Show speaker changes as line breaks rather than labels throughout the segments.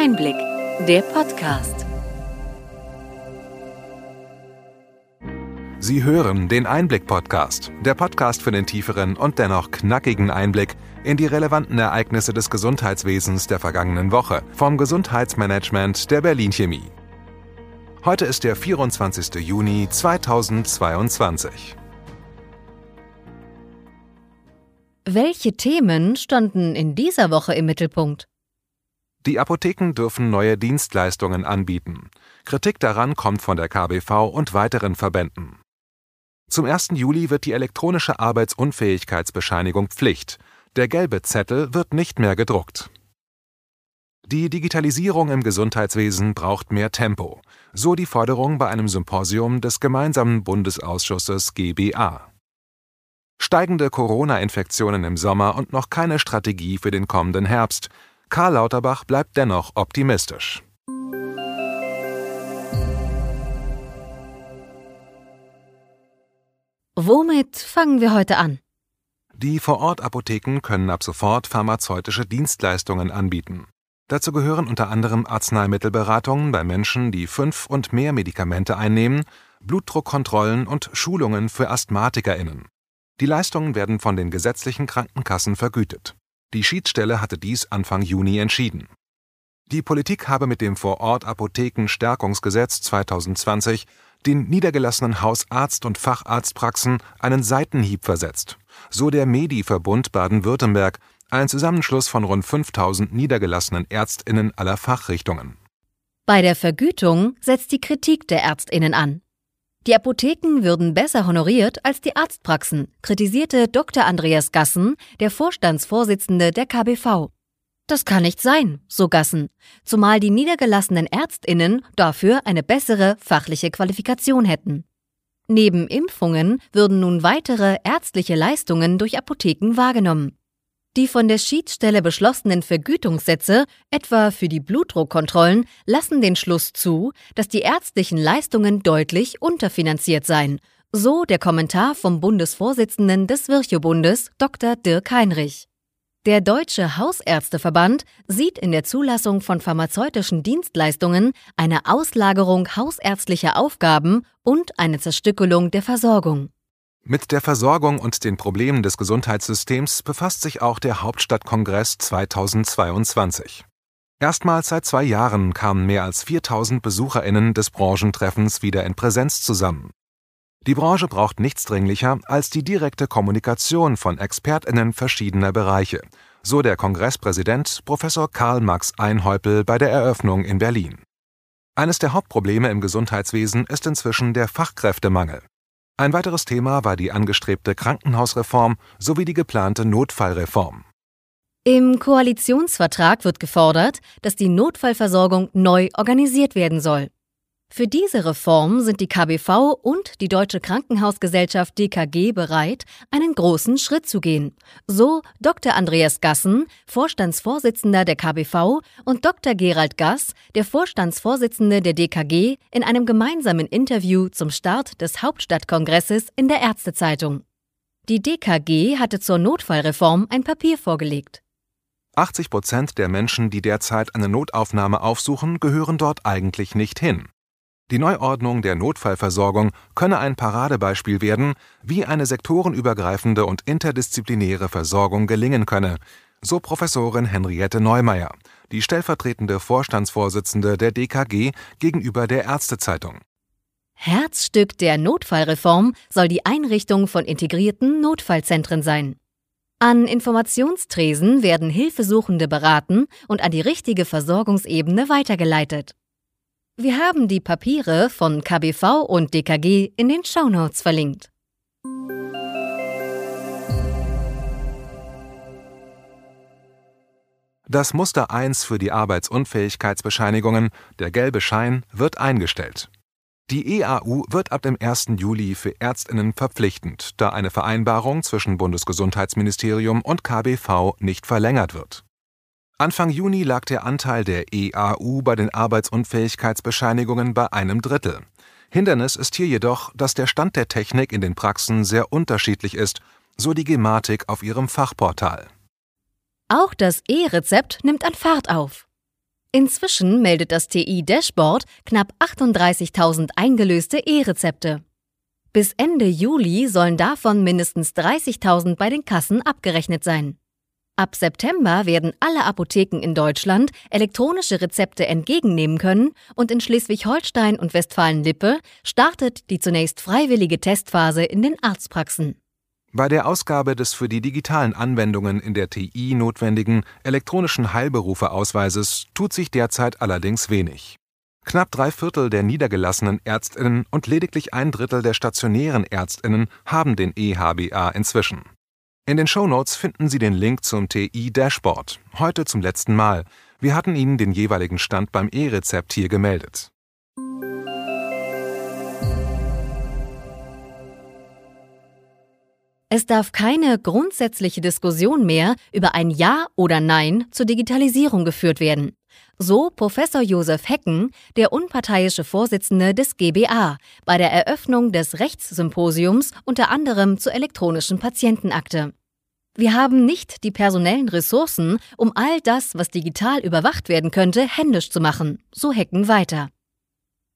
Einblick, der Podcast.
Sie hören den Einblick-Podcast, der Podcast für den tieferen und dennoch knackigen Einblick in die relevanten Ereignisse des Gesundheitswesens der vergangenen Woche vom Gesundheitsmanagement der Berlin Chemie. Heute ist der 24. Juni 2022.
Welche Themen standen in dieser Woche im Mittelpunkt?
Die Apotheken dürfen neue Dienstleistungen anbieten. Kritik daran kommt von der KBV und weiteren Verbänden. Zum 1. Juli wird die elektronische Arbeitsunfähigkeitsbescheinigung Pflicht. Der gelbe Zettel wird nicht mehr gedruckt. Die Digitalisierung im Gesundheitswesen braucht mehr Tempo, so die Forderung bei einem Symposium des gemeinsamen Bundesausschusses GBA. Steigende Corona-Infektionen im Sommer und noch keine Strategie für den kommenden Herbst. Karl Lauterbach bleibt dennoch optimistisch.
Womit fangen wir heute an?
Die Vorortapotheken können ab sofort pharmazeutische Dienstleistungen anbieten. Dazu gehören unter anderem Arzneimittelberatungen bei Menschen, die fünf und mehr Medikamente einnehmen, Blutdruckkontrollen und Schulungen für AsthmatikerInnen. Die Leistungen werden von den gesetzlichen Krankenkassen vergütet. Die Schiedsstelle hatte dies Anfang Juni entschieden. Die Politik habe mit dem Vorort-Apotheken-Stärkungsgesetz 2020 den niedergelassenen Hausarzt- und Facharztpraxen einen Seitenhieb versetzt, so der Medi-Verbund Baden-Württemberg, ein Zusammenschluss von rund 5000 niedergelassenen ÄrztInnen aller Fachrichtungen.
Bei der Vergütung setzt die Kritik der ÄrztInnen an. Die Apotheken würden besser honoriert als die Arztpraxen, kritisierte Dr. Andreas Gassen, der Vorstandsvorsitzende der KBV. Das kann nicht sein, so Gassen, zumal die niedergelassenen Ärztinnen dafür eine bessere fachliche Qualifikation hätten. Neben Impfungen würden nun weitere ärztliche Leistungen durch Apotheken wahrgenommen. Die von der Schiedsstelle beschlossenen Vergütungssätze, etwa für die Blutdruckkontrollen, lassen den Schluss zu, dass die ärztlichen Leistungen deutlich unterfinanziert seien, so der Kommentar vom Bundesvorsitzenden des Virchow-Bundes, Dr. Dirk Heinrich. Der Deutsche Hausärzteverband sieht in der Zulassung von pharmazeutischen Dienstleistungen eine Auslagerung hausärztlicher Aufgaben und eine Zerstückelung der Versorgung.
Mit der Versorgung und den Problemen des Gesundheitssystems befasst sich auch der Hauptstadtkongress 2022. Erstmals seit zwei Jahren kamen mehr als 4000 BesucherInnen des Branchentreffens wieder in Präsenz zusammen. Die Branche braucht nichts dringlicher als die direkte Kommunikation von ExpertInnen verschiedener Bereiche, so der Kongresspräsident Professor Karl Max Einhäupel bei der Eröffnung in Berlin. Eines der Hauptprobleme im Gesundheitswesen ist inzwischen der Fachkräftemangel. Ein weiteres Thema war die angestrebte Krankenhausreform sowie die geplante Notfallreform.
Im Koalitionsvertrag wird gefordert, dass die Notfallversorgung neu organisiert werden soll. Für diese Reform sind die KBV und die Deutsche Krankenhausgesellschaft DKG bereit, einen großen Schritt zu gehen. So Dr. Andreas Gassen, Vorstandsvorsitzender der KBV, und Dr. Gerald Gass, der Vorstandsvorsitzende der DKG, in einem gemeinsamen Interview zum Start des Hauptstadtkongresses in der Ärztezeitung. Die DKG hatte zur Notfallreform ein Papier vorgelegt.
80 Prozent der Menschen, die derzeit eine Notaufnahme aufsuchen, gehören dort eigentlich nicht hin. Die Neuordnung der Notfallversorgung könne ein Paradebeispiel werden, wie eine sektorenübergreifende und interdisziplinäre Versorgung gelingen könne, so Professorin Henriette Neumeier, die stellvertretende Vorstandsvorsitzende der DKG gegenüber der Ärztezeitung.
Herzstück der Notfallreform soll die Einrichtung von integrierten Notfallzentren sein. An Informationstresen werden Hilfesuchende beraten und an die richtige Versorgungsebene weitergeleitet. Wir haben die Papiere von KBV und DKG in den Shownotes verlinkt.
Das Muster 1 für die Arbeitsunfähigkeitsbescheinigungen, der gelbe Schein, wird eingestellt. Die EAU wird ab dem 1. Juli für Ärztinnen verpflichtend, da eine Vereinbarung zwischen Bundesgesundheitsministerium und KBV nicht verlängert wird. Anfang Juni lag der Anteil der EAU bei den Arbeitsunfähigkeitsbescheinigungen bei einem Drittel. Hindernis ist hier jedoch, dass der Stand der Technik in den Praxen sehr unterschiedlich ist, so die Gematik auf ihrem Fachportal.
Auch das E-Rezept nimmt an Fahrt auf. Inzwischen meldet das TI-Dashboard knapp 38.000 eingelöste E-Rezepte. Bis Ende Juli sollen davon mindestens 30.000 bei den Kassen abgerechnet sein. Ab September werden alle Apotheken in Deutschland elektronische Rezepte entgegennehmen können und in Schleswig-Holstein und Westfalen-Lippe startet die zunächst freiwillige Testphase in den Arztpraxen.
Bei der Ausgabe des für die digitalen Anwendungen in der TI notwendigen elektronischen Heilberufeausweises tut sich derzeit allerdings wenig. Knapp drei Viertel der niedergelassenen Ärztinnen und lediglich ein Drittel der stationären Ärztinnen haben den EHBA inzwischen. In den Shownotes finden Sie den Link zum TI-Dashboard, heute zum letzten Mal. Wir hatten Ihnen den jeweiligen Stand beim E-Rezept hier gemeldet.
Es darf keine grundsätzliche Diskussion mehr über ein Ja oder Nein zur Digitalisierung geführt werden. So Professor Josef Hecken, der unparteiische Vorsitzende des GBA, bei der Eröffnung des Rechtssymposiums unter anderem zur elektronischen Patientenakte. Wir haben nicht die personellen Ressourcen, um all das, was digital überwacht werden könnte, händisch zu machen, so Hecken weiter.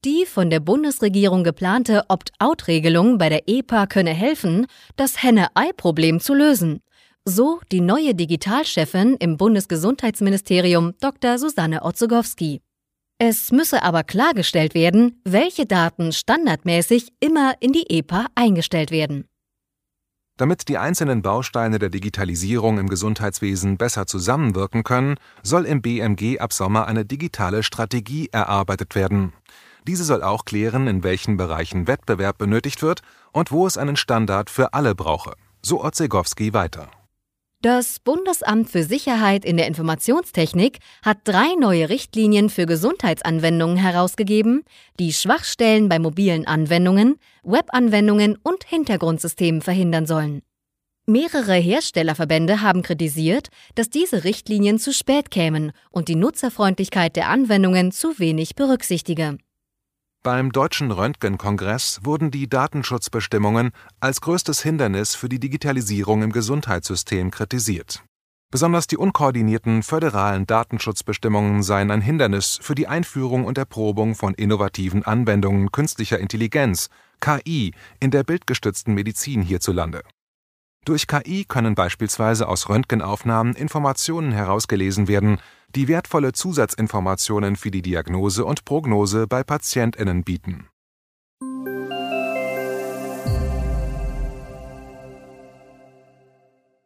Die von der Bundesregierung geplante Opt-out-Regelung bei der EPA könne helfen, das Henne-Ei-Problem zu lösen. So die neue Digitalchefin im Bundesgesundheitsministerium Dr. Susanne Otzogowski. Es müsse aber klargestellt werden, welche Daten standardmäßig immer in die EPA eingestellt werden.
Damit die einzelnen Bausteine der Digitalisierung im Gesundheitswesen besser zusammenwirken können, soll im BMG ab Sommer eine digitale Strategie erarbeitet werden. Diese soll auch klären, in welchen Bereichen Wettbewerb benötigt wird und wo es einen Standard für alle brauche. So Otzegowski weiter.
Das Bundesamt für Sicherheit in der Informationstechnik hat drei neue Richtlinien für Gesundheitsanwendungen herausgegeben, die Schwachstellen bei mobilen Anwendungen, Webanwendungen und Hintergrundsystemen verhindern sollen. Mehrere Herstellerverbände haben kritisiert, dass diese Richtlinien zu spät kämen und die Nutzerfreundlichkeit der Anwendungen zu wenig berücksichtige.
Beim Deutschen Röntgenkongress wurden die Datenschutzbestimmungen als größtes Hindernis für die Digitalisierung im Gesundheitssystem kritisiert. Besonders die unkoordinierten föderalen Datenschutzbestimmungen seien ein Hindernis für die Einführung und Erprobung von innovativen Anwendungen künstlicher Intelligenz (KI) in der bildgestützten Medizin hierzulande durch KI können beispielsweise aus Röntgenaufnahmen Informationen herausgelesen werden, die wertvolle Zusatzinformationen für die Diagnose und Prognose bei PatientInnen bieten.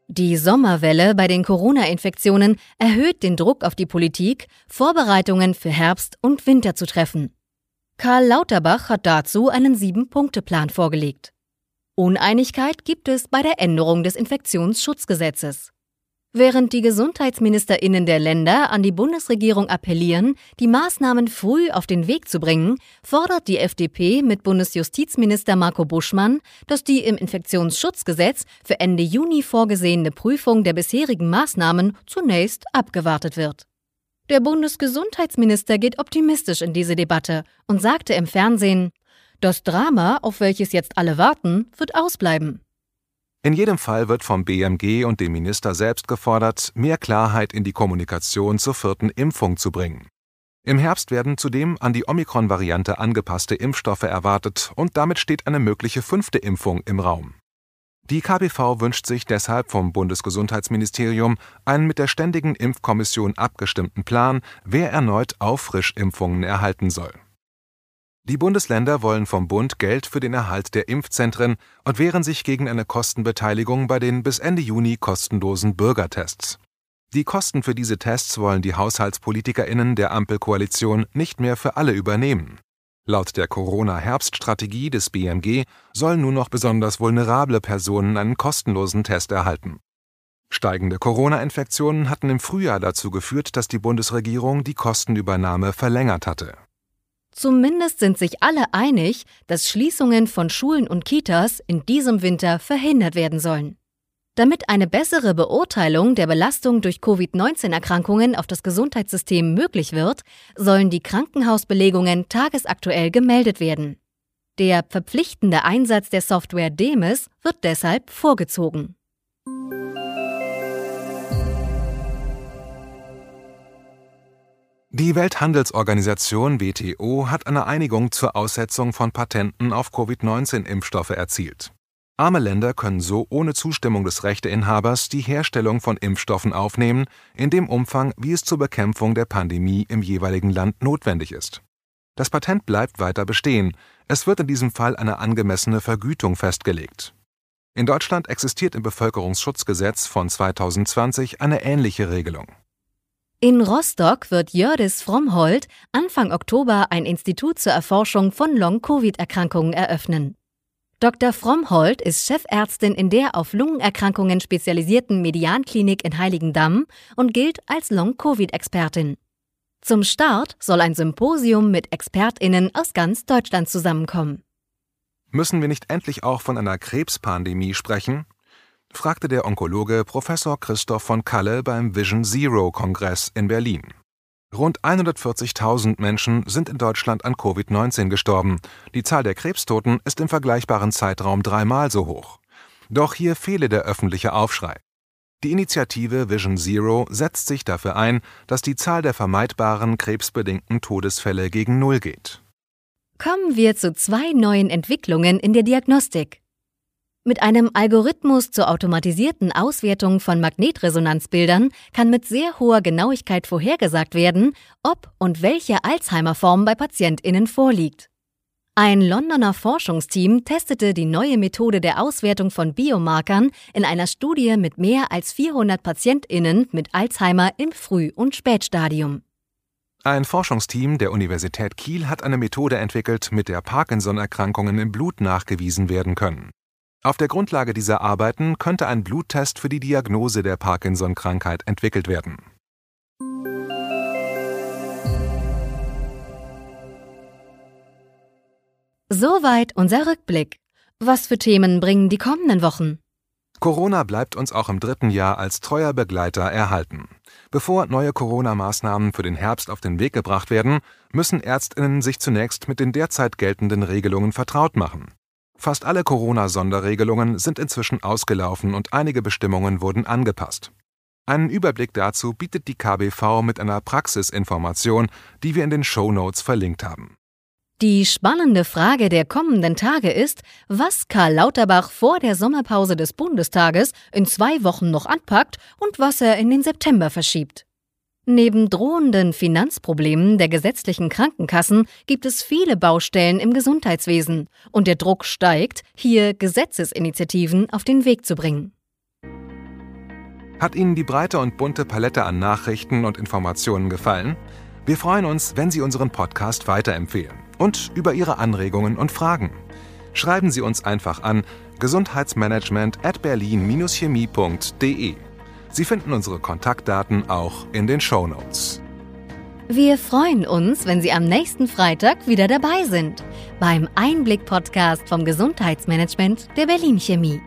Die Sommerwelle bei den Corona-Infektionen erhöht den Druck auf die Politik, Vorbereitungen für Herbst und Winter zu treffen. Karl Lauterbach hat dazu einen Sieben-Punkte-Plan vorgelegt. Uneinigkeit gibt es bei der Änderung des Infektionsschutzgesetzes. Während die Gesundheitsministerinnen der Länder an die Bundesregierung appellieren, die Maßnahmen früh auf den Weg zu bringen, fordert die FDP mit Bundesjustizminister Marco Buschmann, dass die im Infektionsschutzgesetz für Ende Juni vorgesehene Prüfung der bisherigen Maßnahmen zunächst abgewartet wird. Der Bundesgesundheitsminister geht optimistisch in diese Debatte und sagte im Fernsehen, das Drama, auf welches jetzt alle warten, wird ausbleiben.
In jedem Fall wird vom BMG und dem Minister selbst gefordert, mehr Klarheit in die Kommunikation zur vierten Impfung zu bringen. Im Herbst werden zudem an die Omikron-Variante angepasste Impfstoffe erwartet und damit steht eine mögliche fünfte Impfung im Raum. Die KBV wünscht sich deshalb vom Bundesgesundheitsministerium einen mit der Ständigen Impfkommission abgestimmten Plan, wer erneut Auffrischimpfungen erhalten soll. Die Bundesländer wollen vom Bund Geld für den Erhalt der Impfzentren und wehren sich gegen eine Kostenbeteiligung bei den bis Ende Juni kostenlosen Bürgertests. Die Kosten für diese Tests wollen die Haushaltspolitikerinnen der Ampelkoalition nicht mehr für alle übernehmen. Laut der Corona-Herbststrategie des BMG sollen nur noch besonders vulnerable Personen einen kostenlosen Test erhalten. Steigende Corona-Infektionen hatten im Frühjahr dazu geführt, dass die Bundesregierung die Kostenübernahme verlängert hatte.
Zumindest sind sich alle einig, dass Schließungen von Schulen und Kitas in diesem Winter verhindert werden sollen. Damit eine bessere Beurteilung der Belastung durch Covid-19-Erkrankungen auf das Gesundheitssystem möglich wird, sollen die Krankenhausbelegungen tagesaktuell gemeldet werden. Der verpflichtende Einsatz der Software DEMIS wird deshalb vorgezogen.
Die Welthandelsorganisation WTO hat eine Einigung zur Aussetzung von Patenten auf Covid-19-Impfstoffe erzielt. Arme Länder können so ohne Zustimmung des Rechteinhabers die Herstellung von Impfstoffen aufnehmen, in dem Umfang, wie es zur Bekämpfung der Pandemie im jeweiligen Land notwendig ist. Das Patent bleibt weiter bestehen, es wird in diesem Fall eine angemessene Vergütung festgelegt. In Deutschland existiert im Bevölkerungsschutzgesetz von 2020 eine ähnliche Regelung.
In Rostock wird Jördis Frommhold Anfang Oktober ein Institut zur Erforschung von Long-Covid-Erkrankungen eröffnen. Dr. Frommhold ist Chefärztin in der auf Lungenerkrankungen spezialisierten Medianklinik in Heiligendamm und gilt als Long-Covid-Expertin. Zum Start soll ein Symposium mit ExpertInnen aus ganz Deutschland zusammenkommen.
Müssen wir nicht endlich auch von einer Krebspandemie sprechen? Fragte der Onkologe Professor Christoph von Kalle beim Vision Zero Kongress in Berlin. Rund 140.000 Menschen sind in Deutschland an Covid-19 gestorben. Die Zahl der Krebstoten ist im vergleichbaren Zeitraum dreimal so hoch. Doch hier fehle der öffentliche Aufschrei. Die Initiative Vision Zero setzt sich dafür ein, dass die Zahl der vermeidbaren krebsbedingten Todesfälle gegen Null geht.
Kommen wir zu zwei neuen Entwicklungen in der Diagnostik. Mit einem Algorithmus zur automatisierten Auswertung von Magnetresonanzbildern kann mit sehr hoher Genauigkeit vorhergesagt werden, ob und welche Alzheimer-Form bei PatientInnen vorliegt. Ein Londoner Forschungsteam testete die neue Methode der Auswertung von Biomarkern in einer Studie mit mehr als 400 PatientInnen mit Alzheimer im Früh- und Spätstadium.
Ein Forschungsteam der Universität Kiel hat eine Methode entwickelt, mit der Parkinson-Erkrankungen im Blut nachgewiesen werden können. Auf der Grundlage dieser Arbeiten könnte ein Bluttest für die Diagnose der Parkinson-Krankheit entwickelt werden.
Soweit unser Rückblick. Was für Themen bringen die kommenden Wochen?
Corona bleibt uns auch im dritten Jahr als treuer Begleiter erhalten. Bevor neue Corona-Maßnahmen für den Herbst auf den Weg gebracht werden, müssen Ärztinnen sich zunächst mit den derzeit geltenden Regelungen vertraut machen. Fast alle Corona-Sonderregelungen sind inzwischen ausgelaufen und einige Bestimmungen wurden angepasst. Einen Überblick dazu bietet die KBV mit einer Praxisinformation, die wir in den Show Notes verlinkt haben.
Die spannende Frage der kommenden Tage ist, was Karl Lauterbach vor der Sommerpause des Bundestages in zwei Wochen noch anpackt und was er in den September verschiebt. Neben drohenden Finanzproblemen der gesetzlichen Krankenkassen gibt es viele Baustellen im Gesundheitswesen und der Druck steigt, hier Gesetzesinitiativen auf den Weg zu bringen.
Hat Ihnen die breite und bunte Palette an Nachrichten und Informationen gefallen? Wir freuen uns, wenn Sie unseren Podcast weiterempfehlen und über Ihre Anregungen und Fragen. Schreiben Sie uns einfach an gesundheitsmanagement at berlin-chemie.de. Sie finden unsere Kontaktdaten auch in den Show Notes.
Wir freuen uns, wenn Sie am nächsten Freitag wieder dabei sind beim Einblick-Podcast vom Gesundheitsmanagement der Berlin Chemie.